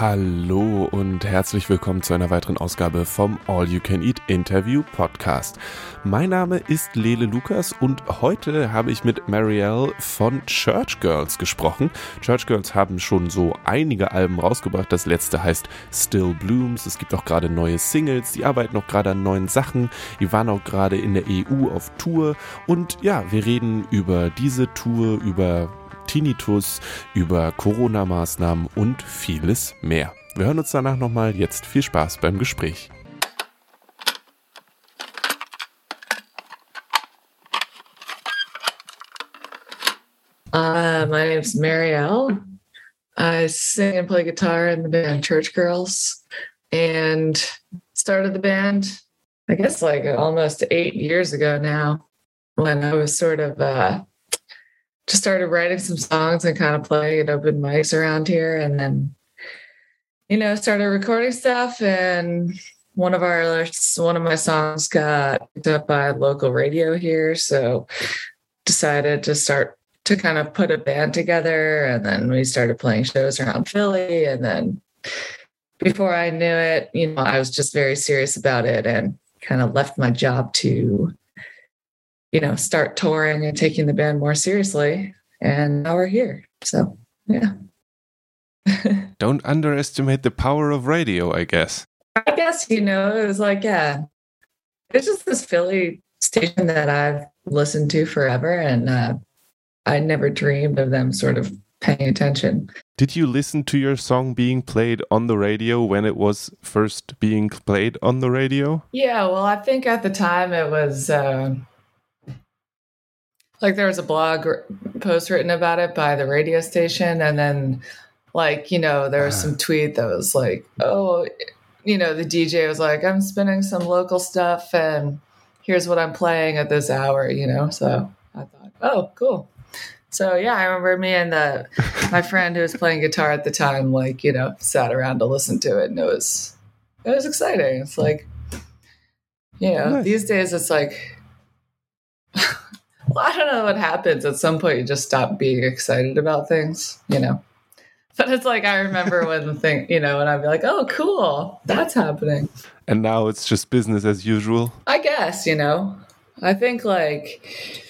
Hallo und herzlich willkommen zu einer weiteren Ausgabe vom All You Can Eat Interview Podcast. Mein Name ist Lele Lukas und heute habe ich mit Marielle von Church Girls gesprochen. Church Girls haben schon so einige Alben rausgebracht. Das letzte heißt Still Blooms. Es gibt auch gerade neue Singles. Die arbeiten auch gerade an neuen Sachen. Die waren auch gerade in der EU auf Tour. Und ja, wir reden über diese Tour, über Tinnitus, über Corona-Maßnahmen und vieles mehr. Wir hören uns danach nochmal. Jetzt viel Spaß beim Gespräch. Uh, my name's Marielle. I sing and play guitar in the band Church Girls and started the band, I guess, like almost eight years ago now when I was sort of uh, just started writing some songs and kind of playing at open mics around here. And then, you know, started recording stuff. And one of our, one of my songs got picked up by local radio here. So decided to start to kind of put a band together. And then we started playing shows around Philly. And then before I knew it, you know, I was just very serious about it and kind of left my job to you know, start touring and taking the band more seriously. And now we're here. So, yeah. Don't underestimate the power of radio, I guess. I guess, you know, it was like, yeah, it's just this Philly station that I've listened to forever. And uh, I never dreamed of them sort of paying attention. Did you listen to your song being played on the radio when it was first being played on the radio? Yeah, well, I think at the time it was. Uh, like there was a blog post written about it by the radio station and then like you know there was some uh-huh. tweet that was like oh you know the dj was like i'm spinning some local stuff and here's what i'm playing at this hour you know so i thought oh cool. So yeah i remember me and the my friend who was playing guitar at the time like you know sat around to listen to it and it was it was exciting. It's like you know nice. these days it's like well, I don't know what happens. At some point, you just stop being excited about things, you know. But it's like I remember when the thing, you know, and I'd be like, "Oh, cool, that's happening." And now it's just business as usual. I guess you know. I think like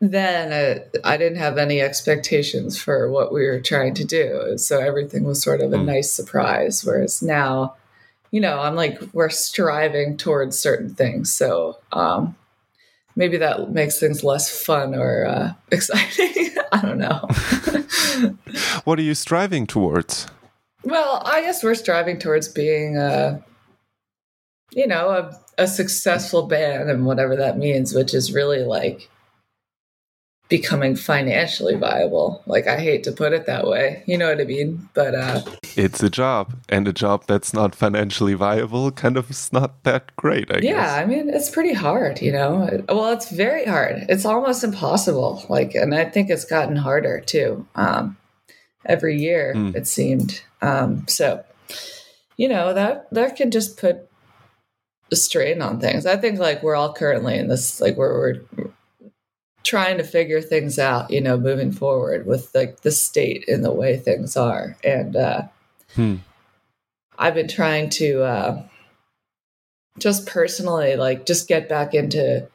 then uh, I didn't have any expectations for what we were trying to do, so everything was sort of a mm. nice surprise. Whereas now, you know, I'm like we're striving towards certain things, so um, maybe that makes things less fun or uh, exciting. I don't know. what are you striving towards? Well, I guess we're striving towards being a, you know, a, a successful band and whatever that means, which is really like becoming financially viable. Like I hate to put it that way. You know what I mean? But uh it's a job and a job that's not financially viable kind of is not that great, I yeah, guess. I mean, it's pretty hard, you know. Well, it's very hard. It's almost impossible. Like and I think it's gotten harder too. Um every year mm. it seemed. Um so you know, that that can just put a strain on things. I think like we're all currently in this like where we're trying to figure things out, you know, moving forward with like the state and the way things are. And uh, hmm. I've been trying to uh, just personally, like, just get back into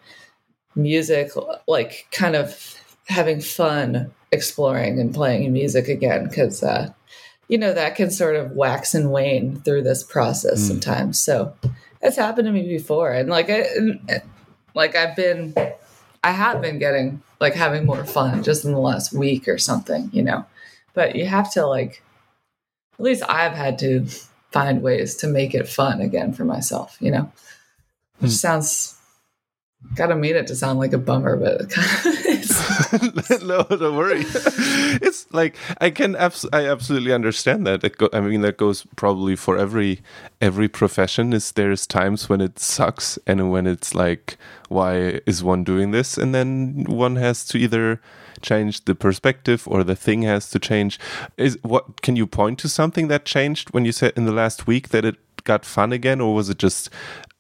music, like, kind of having fun exploring and playing music again, because, uh, you know, that can sort of wax and wane through this process hmm. sometimes. So it's happened to me before. And like, I, like I've been I have been getting like having more fun just in the last week or something, you know. But you have to like at least I've had to find ways to make it fun again for myself, you know. Which hmm. sounds Gotta mean it to sound like a bummer, but it kind of no, don't worry. it's like I can abs- I absolutely understand that. Go- I mean, that goes probably for every every profession. Is there's times when it sucks and when it's like, why is one doing this? And then one has to either change the perspective or the thing has to change. Is what can you point to something that changed when you said in the last week that it got fun again, or was it just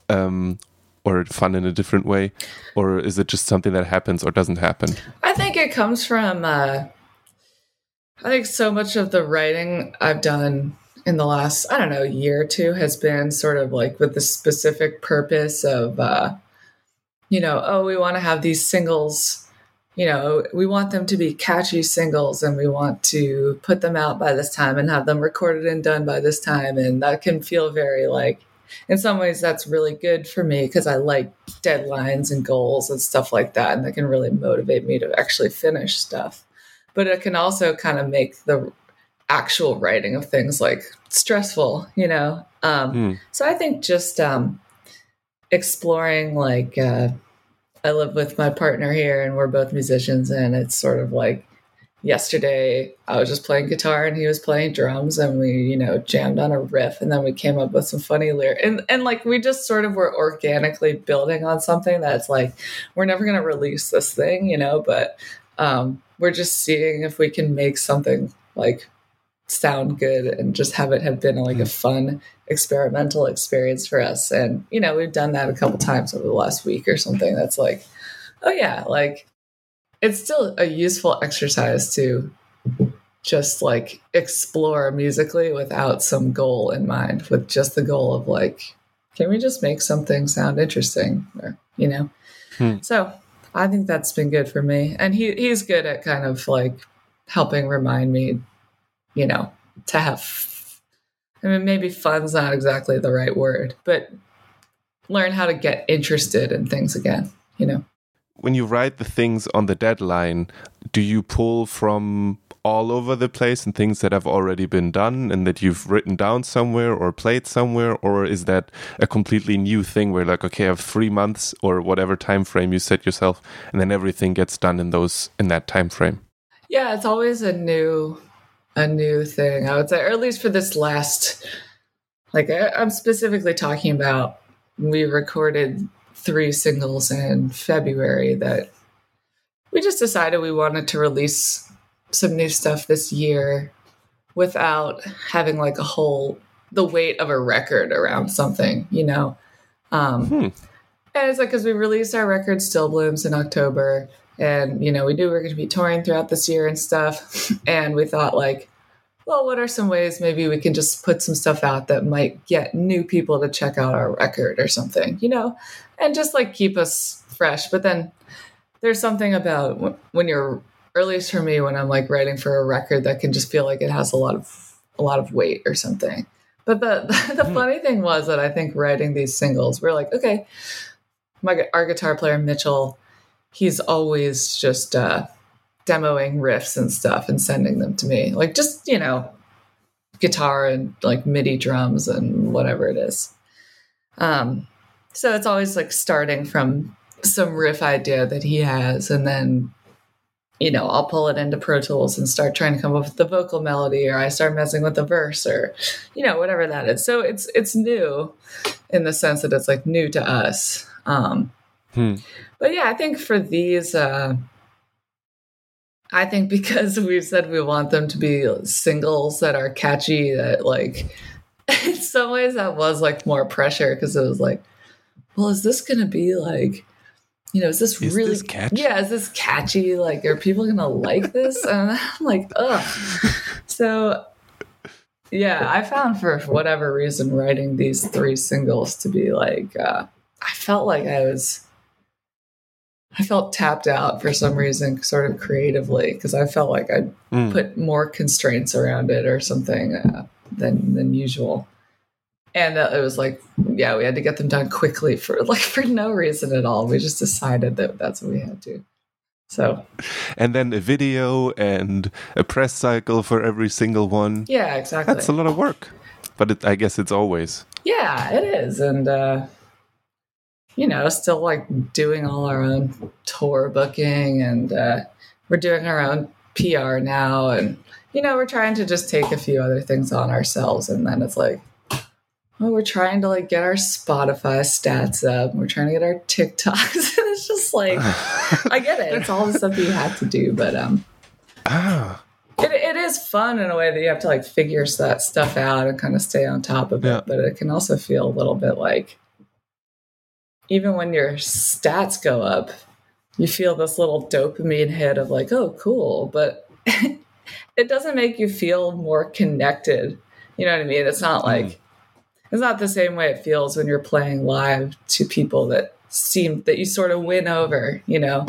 um, or fun in a different way or is it just something that happens or doesn't happen i think it comes from uh, I think so much of the writing I've done in the last, I don't know, year or two has been sort of like with the specific purpose of, uh, you know, oh, we want to have these singles, you know, we want them to be catchy singles and we want to put them out by this time and have them recorded and done by this time. And that can feel very like, in some ways, that's really good for me because I like deadlines and goals and stuff like that. And that can really motivate me to actually finish stuff. But it can also kind of make the actual writing of things like stressful, you know? Um, mm. So I think just um, exploring, like, uh, I live with my partner here and we're both musicians, and it's sort of like yesterday I was just playing guitar and he was playing drums, and we, you know, jammed on a riff, and then we came up with some funny lyrics. And, and like, we just sort of were organically building on something that's like, we're never going to release this thing, you know, but um, we're just seeing if we can make something like sound good and just have it have been like a hmm. fun experimental experience for us and you know we've done that a couple times over the last week or something that's like oh yeah like it's still a useful exercise to just like explore musically without some goal in mind with just the goal of like can we just make something sound interesting or you know hmm. so i think that's been good for me and he he's good at kind of like helping remind me you know, to have, I mean, maybe fun's not exactly the right word, but learn how to get interested in things again, you know. When you write the things on the deadline, do you pull from all over the place and things that have already been done and that you've written down somewhere or played somewhere? Or is that a completely new thing where like okay I have 3 months or whatever time frame you set yourself and then everything gets done in those in that time frame yeah it's always a new a new thing, I would say, or at least for this last, like I'm specifically talking about, we recorded three singles in February that we just decided we wanted to release some new stuff this year without having like a whole the weight of a record around something, you know. Um, hmm. And it's like because we released our record Still Blooms in October, and you know we knew we were going to be touring throughout this year and stuff and we thought like well what are some ways maybe we can just put some stuff out that might get new people to check out our record or something you know? And just like keep us fresh. But then there's something about when you're or at least for me when i'm like writing for a record that can just feel like it has a lot of a lot of weight or something. But the the, mm. funny thing was that i think writing these singles we're like okay my our guitar player mitchell he's always just uh, demoing riffs and stuff and sending them to me. Like just, you know, guitar and like MIDI drums and whatever it is. Um, so it's always like starting from some riff idea that he has and then you know, I'll pull it into Pro Tools and start trying to come up with the vocal melody or I start messing with the verse or you know, whatever that is. So it's it's new in the sense that it's like new to us. Um Hmm. But yeah, I think for these, uh, I think because we've said we want them to be singles that are catchy, that like in some ways that was like more pressure because it was like, well, is this going to be like, you know, is this is really this catchy? Yeah, is this catchy? Like, are people going to like this? And I'm like, ugh. So yeah, I found for whatever reason writing these three singles to be like, uh, I felt like I was I felt tapped out for some reason, sort of creatively, because I felt like I mm. put more constraints around it or something uh, than than usual. And uh, it was like, yeah, we had to get them done quickly for like for no reason at all. We just decided that that's what we had to. So, and then a video and a press cycle for every single one. Yeah, exactly. That's a lot of work, but it, I guess it's always. Yeah, it is, and uh, you know, still like doing all our own tour booking and uh, we're doing our own PR now. And, you know, we're trying to just take a few other things on ourselves. And then it's like, well, we're trying to like get our Spotify stats up. We're trying to get our TikToks. and it's just like, I get it. It's all the stuff you have to do. But, um, ah. It, it is fun in a way that you have to like figure that stuff out and kind of stay on top of yeah. it. But it can also feel a little bit like, even when your stats go up, you feel this little dopamine hit of like, oh, cool. But it doesn't make you feel more connected. You know what I mean? It's not like mm. it's not the same way it feels when you're playing live to people that seem that you sort of win over, you know.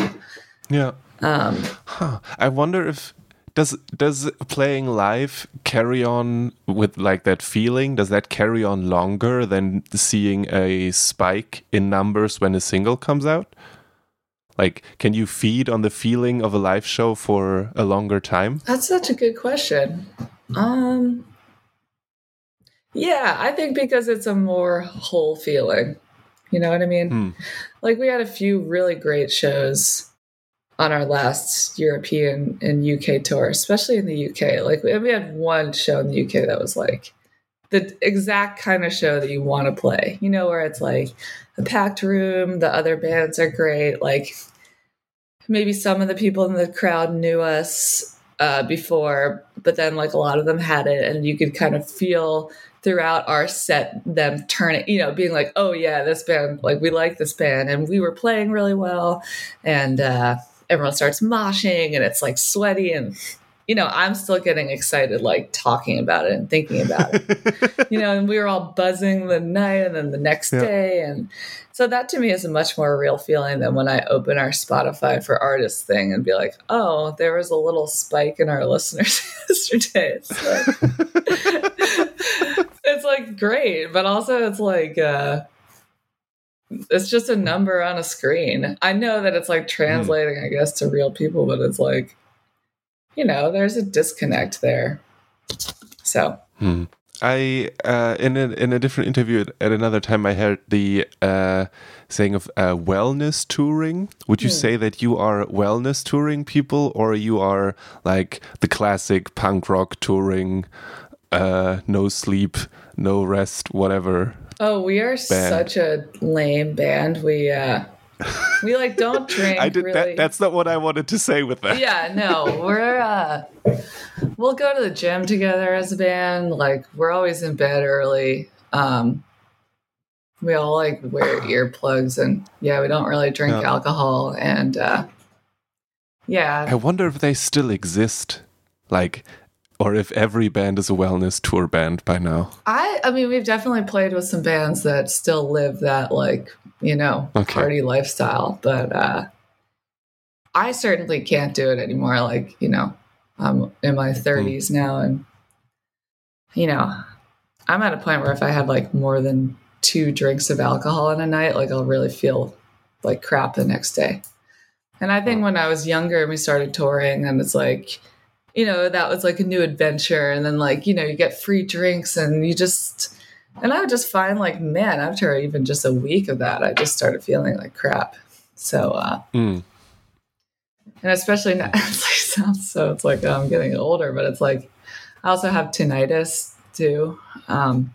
Yeah. Um huh. I wonder if does does playing live carry on with like that feeling does that carry on longer than seeing a spike in numbers when a single comes out like, can you feed on the feeling of a live show for a longer time? That's such a good question. Um, yeah, I think because it's a more whole feeling. You know what I mean? Hmm. Like, we had a few really great shows on our last European and UK tour, especially in the UK. Like, we had one show in the UK that was like the exact kind of show that you want to play, you know, where it's like a packed room, the other bands are great. Like maybe some of the people in the crowd knew us uh, before, but then like a lot of them had it, and you could kind of feel throughout our set them turning, you know, being like, oh yeah, this band, like we like this band, and we were playing really well, and uh, everyone starts moshing, and it's like sweaty and you know, I'm still getting excited, like talking about it and thinking about it. you know, and we were all buzzing the night and then the next yeah. day. And so that to me is a much more real feeling than when I open our Spotify for artists thing and be like, oh, there was a little spike in our listeners yesterday. It's like, it's like great, but also it's like, uh, it's just a number on a screen. I know that it's like hmm. translating. I guess, to real people, but it's like, you know, there's a disconnect there. So. Hmm. I uh, in a in a different interview at, another time I heard the uh, saying of uh, wellness touring. Would you mm. say that you are wellness touring people, or you are like the classic punk rock touring, uh, no sleep, no rest, whatever? Oh, we are band? such a lame band. We uh, we like don't drink. I did really. that. That's not what I wanted to say with that. Yeah, no, we're uh, we'll go to the gym together as a band. Like we're always in bed early. Um, we all like wear earplugs, and yeah, we don't really drink alcohol. And uh, yeah, I wonder if they still exist. Like or if every band is a wellness tour band by now. I I mean we've definitely played with some bands that still live that like, you know, okay. party lifestyle, but uh I certainly can't do it anymore like, you know, I'm in my 30s mm. now and you know, I'm at a point where if I had like more than 2 drinks of alcohol in a night, like I'll really feel like crap the next day. And I think when I was younger and we started touring and it's like you know, that was like a new adventure. And then like, you know, you get free drinks and you just, and I would just find like, man, after even just a week of that, I just started feeling like crap. So, uh, mm. and especially now, it's like, sounds so, it's like I'm getting older, but it's like, I also have tinnitus too. Um,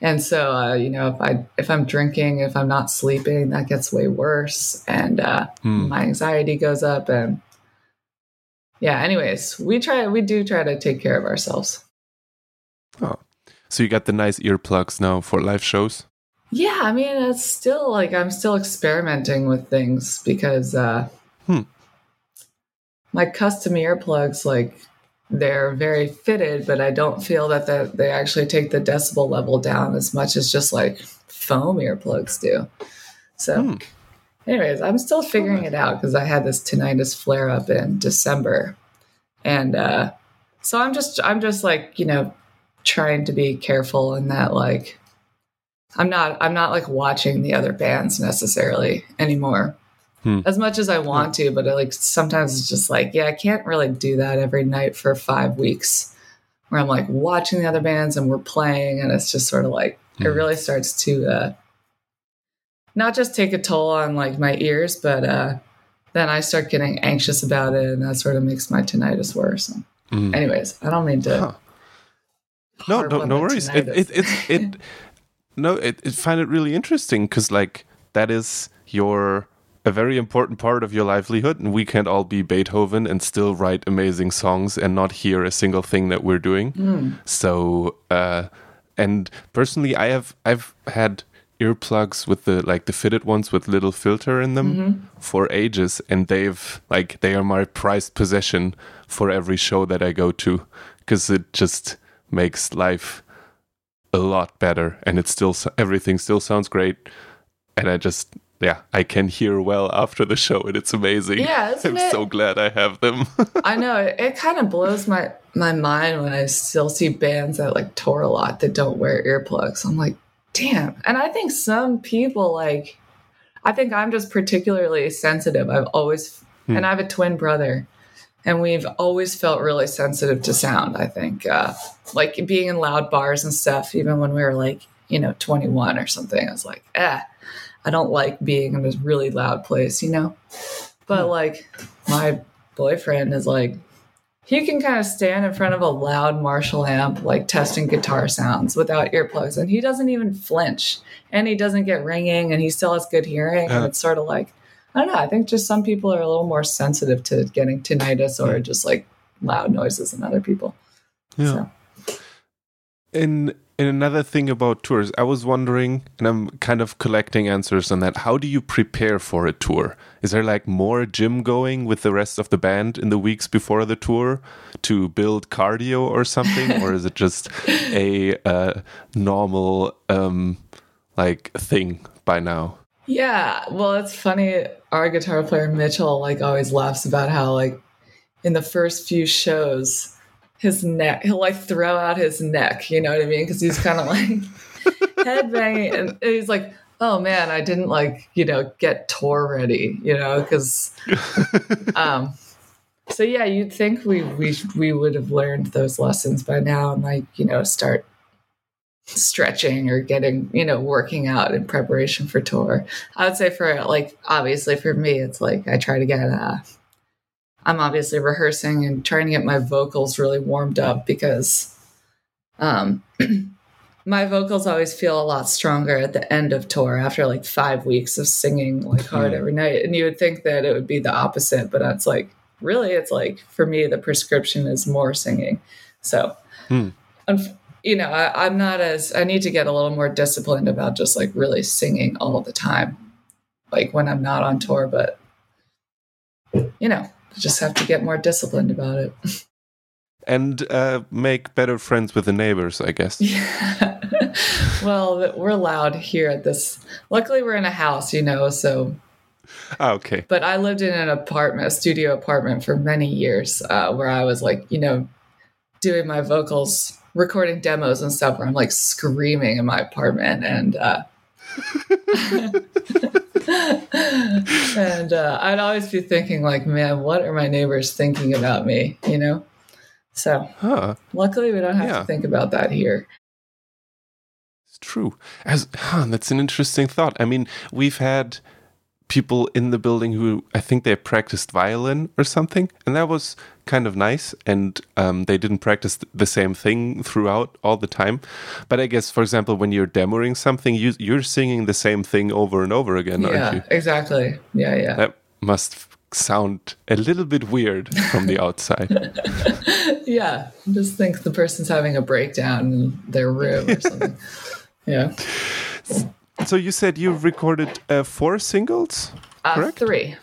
and so, uh, you know, if I if I'm drinking, if I'm not sleeping, that gets way worse, and uh, hmm. my anxiety goes up, and yeah, anyways, we try we do try to take care of ourselves. Oh. So you got the nice earplugs now for live shows? Yeah, I mean it's still like I'm still experimenting with things because uh hmm. my custom earplugs like they're very fitted, but I don't feel that the, they actually take the decibel level down as much as just like foam earplugs do. So hmm anyways, I'm still figuring it out because I had this tinnitus flare up in December, and uh, so I'm just I'm just like you know trying to be careful in that like I'm not I'm not like watching the other bands necessarily anymore. Hmm. As much as I want to, but like sometimes it's just like, yeah, I can't really do that every night for five weeks where I'm like watching the other bands and we're playing and it's just sort of like hmm. it really starts to uh, not just take a toll on like my ears, but uh, then I start getting anxious about it, and that sort of makes my tinnitus worse. Mm. Anyways, I don't mean to. Huh. No, no, no worries. It, it, it, it, no, it, it find it really interesting because like that is your a very important part of your livelihood, and we can't all be Beethoven and still write amazing songs and not hear a single thing that we're doing. Mm. So, uh, and personally, I have I've had earplugs with the like the fitted ones with little filter in them mm-hmm. for ages and they've like they are my prized possession for every show that I go to because it just makes life a lot better and it still everything still sounds great and I just yeah, I can hear well after the show, and it's amazing. Yeah, I'm it? so glad I have them. I know it, it kind of blows my my mind when I still see bands that like tour a lot that don't wear earplugs. I'm like, damn. And I think some people like, I think I'm just particularly sensitive. I've always, hmm. and I have a twin brother, and we've always felt really sensitive to sound. I think, uh, like being in loud bars and stuff, even when we were like, you know, 21 or something. I was like, eh I don't like being in this really loud place, you know? But hmm. like my boyfriend is like, he can kind of stand in front of a loud Marshall amp, like testing guitar sounds without earplugs, and he doesn't even flinch and he doesn't get ringing and he still has good hearing. And it's sort of like, I don't know, I think just some people are a little more sensitive to getting tinnitus or just like loud noises than other people. Yeah. So. In and another thing about tours, I was wondering, and I'm kind of collecting answers on that. How do you prepare for a tour? Is there like more gym going with the rest of the band in the weeks before the tour to build cardio or something, or is it just a uh, normal um, like thing by now? Yeah, well, it's funny. Our guitar player Mitchell like always laughs about how like in the first few shows his neck. He'll like throw out his neck, you know what I mean? Because he's kind of like headbanging, and he's like, "Oh man, I didn't like you know get tour ready, you know?" Because, um, so yeah, you'd think we we we would have learned those lessons by now, and like you know start stretching or getting you know working out in preparation for tour. I would say for like obviously for me, it's like I try to get uh I'm obviously rehearsing and trying to get my vocals really warmed up because um, my vocals always feel a lot stronger at the end of tour after like five weeks of singing like hard every night. And you would think that it would be the opposite, but it's like really, it's like for me, the prescription is more singing. So, hmm. you know, I, I'm not as, I need to get a little more disciplined about just like really singing all the time, like when I'm not on tour, but you know, just have to get more disciplined about it. And uh, make better friends with the neighbors, I guess. Yeah. well, we're loud here at this. Luckily, we're in a house, you know, so. Oh, okay. But I lived in an apartment, a studio apartment for many years uh, where I was like, you know, doing my vocals, recording demos and stuff where I'm like screaming in my apartment. And, uh, and uh, I'd always be thinking, like, man, what are my neighbors thinking about me? You know. So, huh. luckily, we don't have yeah. to think about that here. It's true. As huh, that's an interesting thought. I mean, we've had people in the building who I think they practiced violin or something, and that was kind of nice. And um, they didn't practice the same thing throughout all the time. But I guess, for example, when you're demoing something, you, you're singing the same thing over and over again, yeah, aren't you? Exactly. Yeah, yeah. That must sound a little bit weird from the outside. yeah, just think the person's having a breakdown in their room or something. yeah. So you said you've recorded uh, four singles, uh, correct? Three.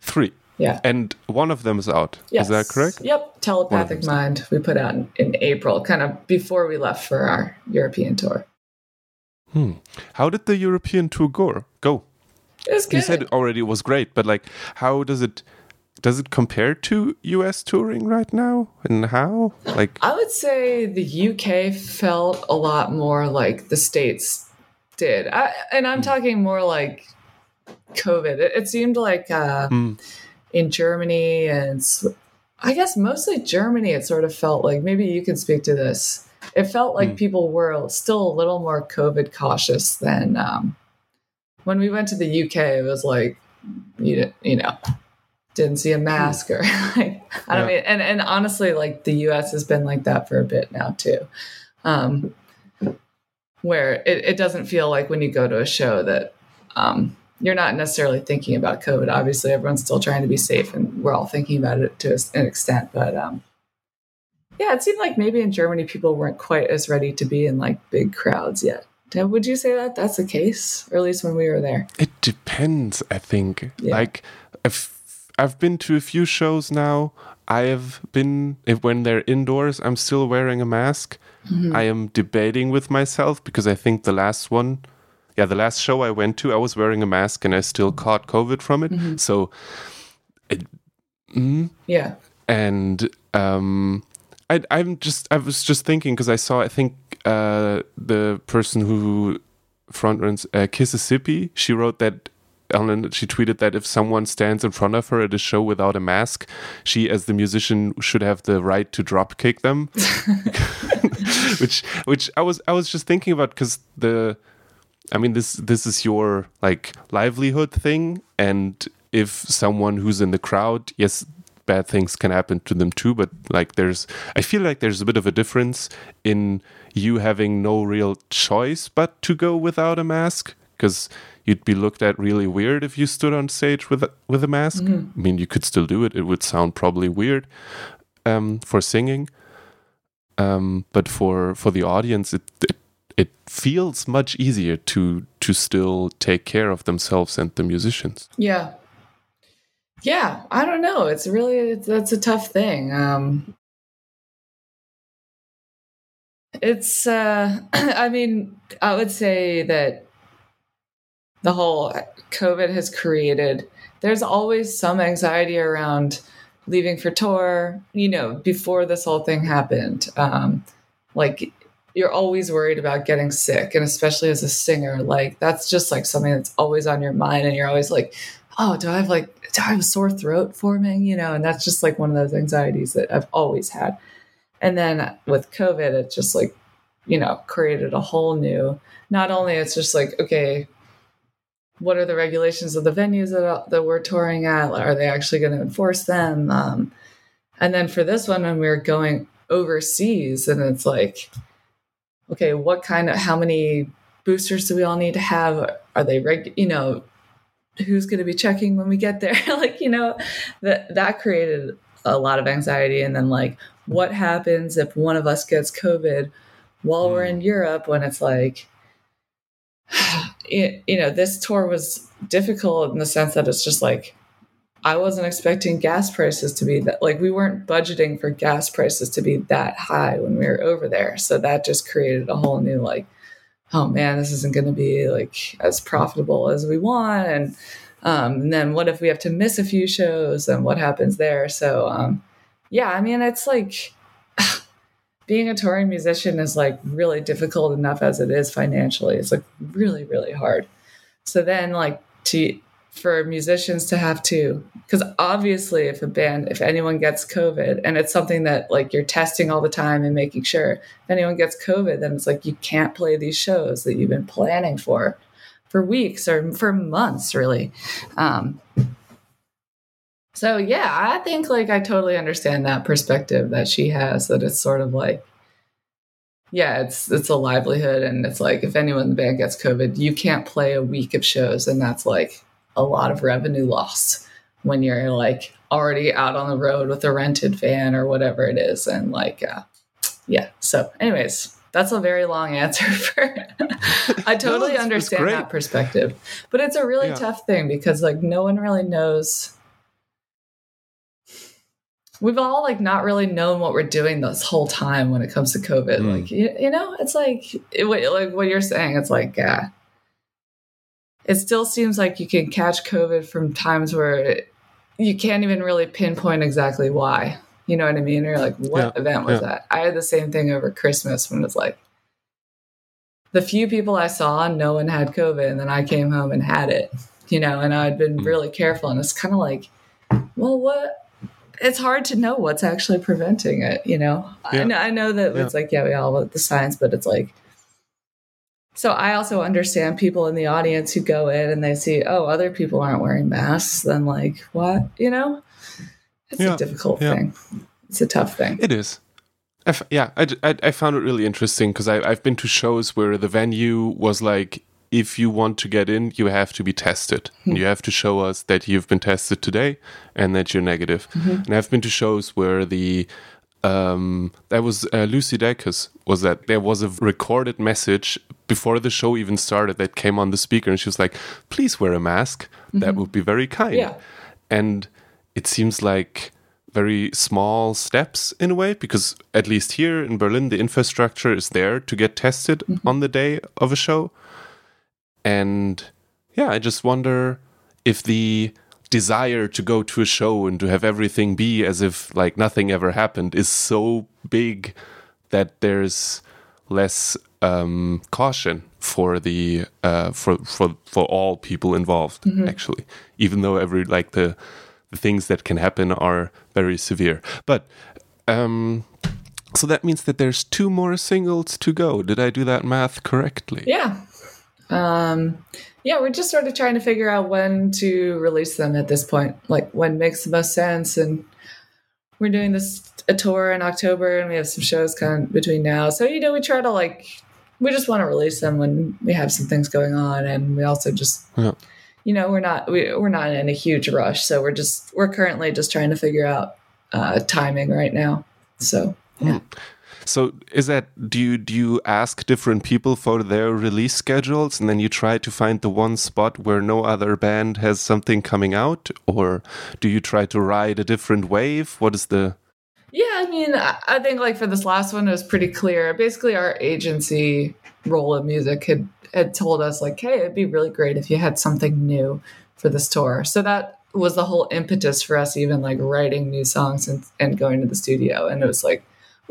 Three. Yeah. And one of them is out. Yes. Is that correct? Yep. Telepathic Mind. We put out in, in, April, kind of before we left for our European tour. Hmm. How did the European tour go? Go. It was good. You said already it was great, but like, how does it? Does it compare to US touring right now? And how? Like, I would say the UK felt a lot more like the States did. I, and I'm hmm. talking more like COVID. It, it seemed like uh, mm. In Germany and I guess mostly Germany, it sort of felt like maybe you can speak to this. It felt like mm. people were still a little more COVID cautious than um, when we went to the UK. It was like, you, you know, didn't see a hmm. mask or like, I don't yeah. mean, and, and honestly, like the US has been like that for a bit now too. Um, where it, it doesn't feel like when you go to a show that um, you're not necessarily thinking about COVID. Obviously, everyone's still trying to be safe, and we're all thinking about it to an extent. But um, yeah, it seemed like maybe in Germany people weren't quite as ready to be in like big crowds yet. Would you say that that's the case, or at least when we were there? It depends, I think. Yeah. Like, I've, I've been to a few shows now. I have been, if when they're indoors, I'm still wearing a mask. Mm-hmm. I am debating with myself because I think the last one, yeah, the last show I went to, I was wearing a mask and I still caught COVID from it. Mm-hmm. So, it, mm, yeah. And um, I, I'm just, I was just thinking because I saw, I think uh, the person who front runs uh, Kississippi, she wrote that Ellen, she tweeted that if someone stands in front of her at a show without a mask, she, as the musician, should have the right to drop kick them. which, which I was, I was just thinking about because the, I mean, this, this is your like livelihood thing, and if someone who's in the crowd, yes, bad things can happen to them too but like there's i feel like there's a bit of a difference in you having no real choice but to go without a mask because you'd be looked at really weird if you stood on stage with a, with a mask. Mm-hmm. i mean you could still do it. It would sound probably weird um, for singing. Um, but for for the audience it it feels much easier to to still take care of themselves and the musicians yeah yeah, I don't know. It's really it's, that's a tough thing. Um, it's uh, I mean, I would say that the whole COVID has created. There's always some anxiety around leaving for tour. You know, before this whole thing happened, um, like you're always worried about getting sick, and especially as a singer, like that's just like something that's always on your mind, and you're always like, oh, do I have like do I have a sore throat forming, you know, and that's just like one of those anxieties that I've always had. And then with COVID, it just like, you know, created a whole new, not only it's just like, okay, what are the regulations of the venues that, that we're touring at? Are they actually going to enforce them? Um, and then for this one, when we were going overseas, and it's like, okay, what kind of, how many boosters do we all need to have? Are they, reg, you know, who's going to be checking when we get there like you know that that created a lot of anxiety and then like what happens if one of us gets covid while mm. we're in europe when it's like it, you know this tour was difficult in the sense that it's just like i wasn't expecting gas prices to be that like we weren't budgeting for gas prices to be that high when we were over there so that just created a whole new like oh man, this isn't going to be like as profitable as we want. And, um, and then what if we have to miss a few shows and what happens there? So, um, yeah, I mean, it's like being a touring musician is like really difficult enough as it is financially. It's like really, really hard. So then, like, to for musicians to have to because obviously if a band if anyone gets covid and it's something that like you're testing all the time and making sure if anyone gets covid then it's like you can't play these shows that you've been planning for for weeks or for months really. Um so yeah i think like i totally understand that perspective that she has that it's sort of like yeah, it's it's a livelihood, and it's like if anyone in the band gets COVID, you can't play a week of shows, and that's like a lot of revenue loss when you're like already out on the road with a rented van or whatever it is. And like, uh, yeah. So, anyways, that's a very long answer for. I totally no, it's, understand it's that perspective, but it's a really yeah. tough thing because like no one really knows. We've all like not really known what we're doing this whole time when it comes to COVID. Mm. Like you, you, know, it's like it, like what you're saying. It's like, yeah, it still seems like you can catch COVID from times where it, you can't even really pinpoint exactly why. You know what I mean? Or like, what yeah, event was yeah. that? I had the same thing over Christmas when it's like the few people I saw, no one had COVID, and then I came home and had it. You know, and I'd been mm. really careful, and it's kind of like, well, what? It's hard to know what's actually preventing it. You know, yeah. I, know, I know that it's like, yeah, we all want the science, but it's like so I also understand people in the audience who go in and they see, oh, other people aren't wearing masks. Then like, what? You know, it's yeah, a difficult yeah. thing. It's a tough thing. It is. I f- yeah, I, I, I, found it really interesting because I've been to shows where the venue was like, if you want to get in, you have to be tested. Mm-hmm. You have to show us that you've been tested today and that you're negative. Mm-hmm. And I've been to shows where the um, that was uh, Lucy Dacus was that there was a recorded message before the show even started that came on the speaker and she was like, please wear a mask. Mm-hmm. That would be very kind. Yeah. And it seems like very small steps in a way because at least here in Berlin, the infrastructure is there to get tested mm-hmm. on the day of a show. And yeah, I just wonder if the desire to go to a show and to have everything be as if like nothing ever happened is so big that there's less um, caution for the uh, for for for all people involved mm-hmm. actually even though every like the the things that can happen are very severe. But um so that means that there's two more singles to go. Did i do that math correctly? Yeah. Um yeah, we're just sort of trying to figure out when to release them at this point, like when makes the most sense. And we're doing this a tour in October, and we have some shows kind of between now. So you know, we try to like we just want to release them when we have some things going on, and we also just. Yeah. You know, we're not we, we're not in a huge rush, so we're just we're currently just trying to figure out uh, timing right now. So yeah. Mm. So is that do you do you ask different people for their release schedules and then you try to find the one spot where no other band has something coming out or do you try to ride a different wave? What is the Yeah, I mean, I think like for this last one it was pretty clear. Basically our agency role of Music had had told us like, "Hey, it'd be really great if you had something new for this tour." So that was the whole impetus for us even like writing new songs and, and going to the studio and it was like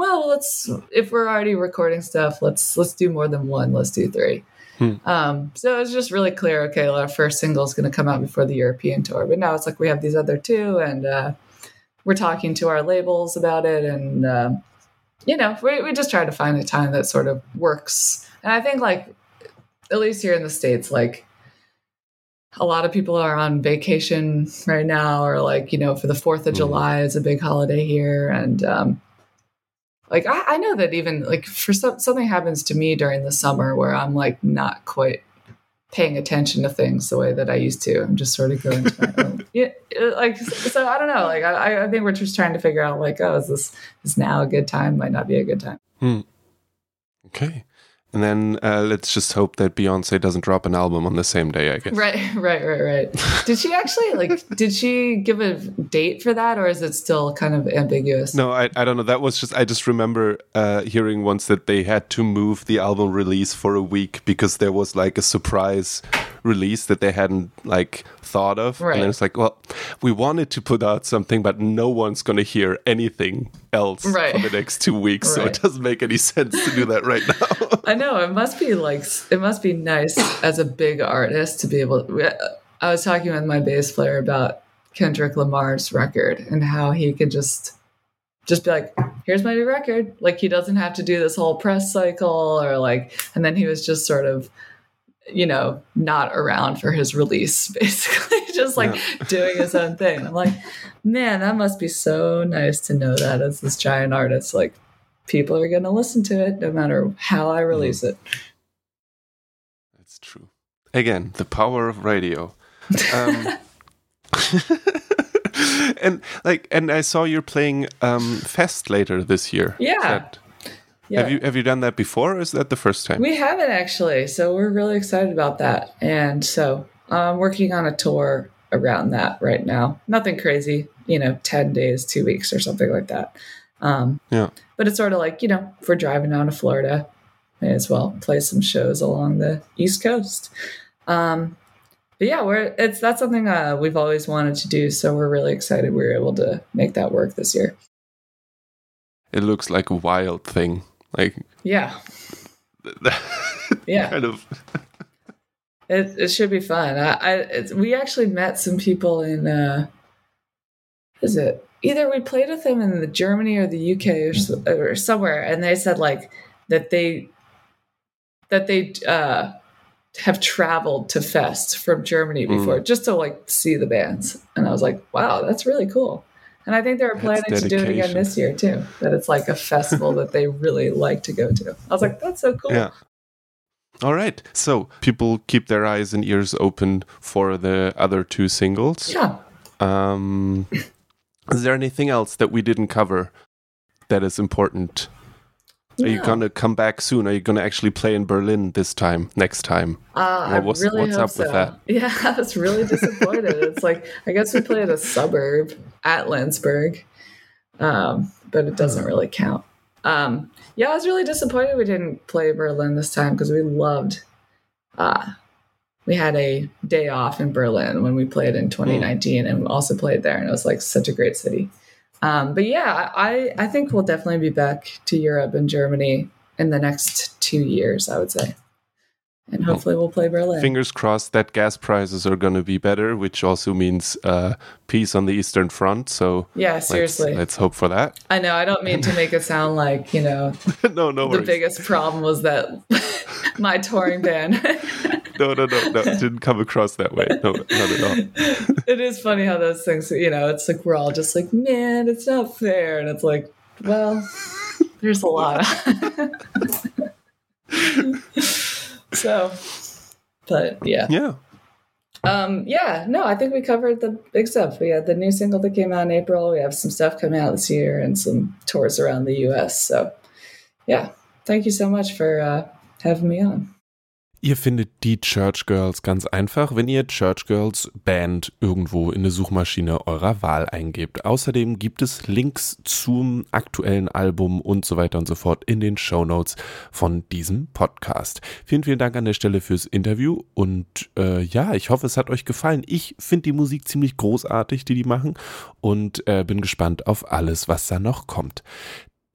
well, let's if we're already recording stuff, let's let's do more than one. Let's do three. Hmm. Um, so it was just really clear. Okay, our first single is going to come out before the European tour, but now it's like we have these other two, and uh, we're talking to our labels about it, and uh, you know, we we just try to find a time that sort of works. And I think like at least here in the states, like a lot of people are on vacation right now, or like you know, for the Fourth of hmm. July is a big holiday here, and um, like I, I know that even like for some, something happens to me during the summer where I'm like not quite paying attention to things the way that I used to. I'm just sort of going to my own. Yeah, like so. I don't know. Like I, I think we're just trying to figure out like, oh, is this is now a good time? Might not be a good time. Hmm. Okay. And then uh, let's just hope that Beyonce doesn't drop an album on the same day, I guess. Right, right, right, right. did she actually like? Did she give a date for that, or is it still kind of ambiguous? No, I, I don't know. That was just I just remember uh, hearing once that they had to move the album release for a week because there was like a surprise release that they hadn't like thought of, right. and it's like, well, we wanted to put out something, but no one's going to hear anything else right. for the next two weeks, right. so it doesn't make any sense to do that right now. I know it must be like it must be nice as a big artist to be able. To, I was talking with my bass player about Kendrick Lamar's record and how he could just just be like, here's my new record. Like he doesn't have to do this whole press cycle or like, and then he was just sort of you know, not around for his release, basically, just like yeah. doing his own thing. I'm like, man, that must be so nice to know that as this giant artist, like people are going to listen to it no matter how I release mm. it. That's true. Again, the power of radio. Um, and like, and I saw you're playing um, Fest later this year. Yeah. Yeah. Have you have you done that before, or is that the first time? We haven't actually, so we're really excited about that. And so I'm working on a tour around that right now. Nothing crazy, you know, ten days, two weeks, or something like that. Um, yeah. But it's sort of like you know, if we're driving down to Florida, may as well play some shows along the East Coast. Um, but yeah, we're it's that's something uh, we've always wanted to do. So we're really excited we were able to make that work this year. It looks like a wild thing. Like yeah, yeah, kind of. it it should be fun. I, I we actually met some people in uh, is it either we played with them in the Germany or the UK or, or somewhere, and they said like that they that they uh, have traveled to Fest from Germany before mm. just to like see the bands, and I was like, wow, that's really cool. And I think they're planning to do it again this year too. That it's like a festival that they really like to go to. I was like, that's so cool. Yeah. All right. So people keep their eyes and ears open for the other two singles. Yeah. Um, is there anything else that we didn't cover that is important Are you gonna come back soon? Are you gonna actually play in Berlin this time, next time? Uh, I what's, really what's hope up so. with that? Yeah, I was really disappointed. it's like I guess we played a suburb at Landsberg, um, but it doesn't really count. Um, yeah, I was really disappointed we didn't play Berlin this time because we loved. Uh, we had a day off in Berlin when we played in 2019, mm. and we also played there, and it was like such a great city. Um, but yeah, I, I think we'll definitely be back to Europe and Germany in the next two years, I would say. And hopefully we'll play Berlin. Fingers crossed that gas prices are going to be better, which also means uh, peace on the Eastern Front. So yeah, seriously, let's, let's, hope for that. I know. I don't mean to make it sound like you know. no, no. The worries. biggest problem was that my touring band no, no, no, no. It didn't come across that way. No, not at all. it is funny how those things, you know, it's like we're all just like, man, it's not fair. And it's like, well, there's a lot. So, but yeah. Yeah. Um, yeah, no, I think we covered the big stuff. We had the new single that came out in April. We have some stuff coming out this year and some tours around the US. So, yeah, thank you so much for uh, having me on. Ihr findet die Church Girls ganz einfach, wenn ihr Church Girls Band irgendwo in eine Suchmaschine eurer Wahl eingebt. Außerdem gibt es Links zum aktuellen Album und so weiter und so fort in den Show Notes von diesem Podcast. Vielen, vielen Dank an der Stelle fürs Interview und äh, ja, ich hoffe, es hat euch gefallen. Ich finde die Musik ziemlich großartig, die die machen und äh, bin gespannt auf alles, was da noch kommt.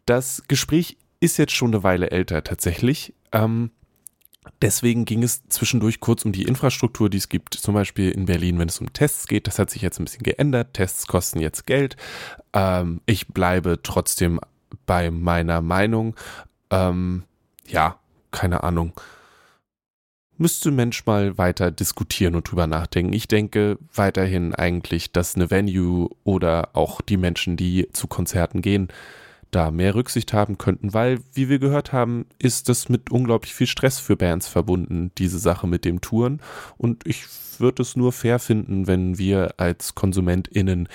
Das Gespräch ist jetzt schon eine Weile älter tatsächlich. Ähm, Deswegen ging es zwischendurch kurz um die Infrastruktur, die es gibt, zum Beispiel in Berlin, wenn es um Tests geht. Das hat sich jetzt ein bisschen geändert. Tests kosten jetzt Geld. Ähm, ich bleibe trotzdem bei meiner Meinung. Ähm, ja, keine Ahnung. Müsste Mensch mal weiter diskutieren und drüber nachdenken. Ich denke weiterhin eigentlich, dass eine Venue oder auch die Menschen, die zu Konzerten gehen, da mehr Rücksicht haben könnten, weil, wie wir gehört haben, ist das mit unglaublich viel Stress für Bands verbunden, diese Sache mit dem Touren. Und ich würde es nur fair finden, wenn wir als KonsumentInnen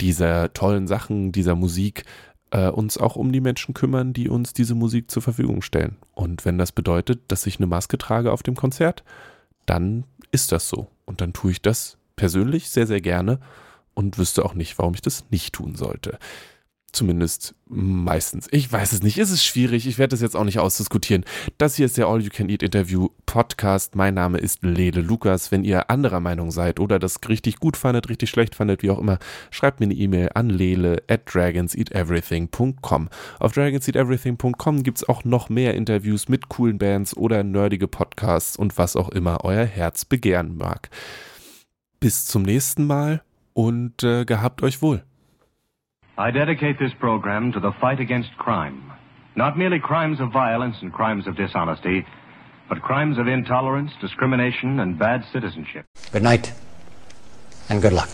dieser tollen Sachen, dieser Musik, äh, uns auch um die Menschen kümmern, die uns diese Musik zur Verfügung stellen. Und wenn das bedeutet, dass ich eine Maske trage auf dem Konzert, dann ist das so. Und dann tue ich das persönlich sehr, sehr gerne und wüsste auch nicht, warum ich das nicht tun sollte. Zumindest meistens. Ich weiß es nicht. Es ist schwierig. Ich werde das jetzt auch nicht ausdiskutieren. Das hier ist der All You Can Eat Interview Podcast. Mein Name ist Lele Lukas. Wenn ihr anderer Meinung seid oder das richtig gut fandet, richtig schlecht fandet, wie auch immer, schreibt mir eine E-Mail an lele at dragonseateverything.com. Auf dragonseateverything.com gibt es auch noch mehr Interviews mit coolen Bands oder nerdige Podcasts und was auch immer euer Herz begehren mag. Bis zum nächsten Mal und äh, gehabt euch wohl. I dedicate this program to the fight against crime. Not merely crimes of violence and crimes of dishonesty, but crimes of intolerance, discrimination, and bad citizenship. Good night, and good luck.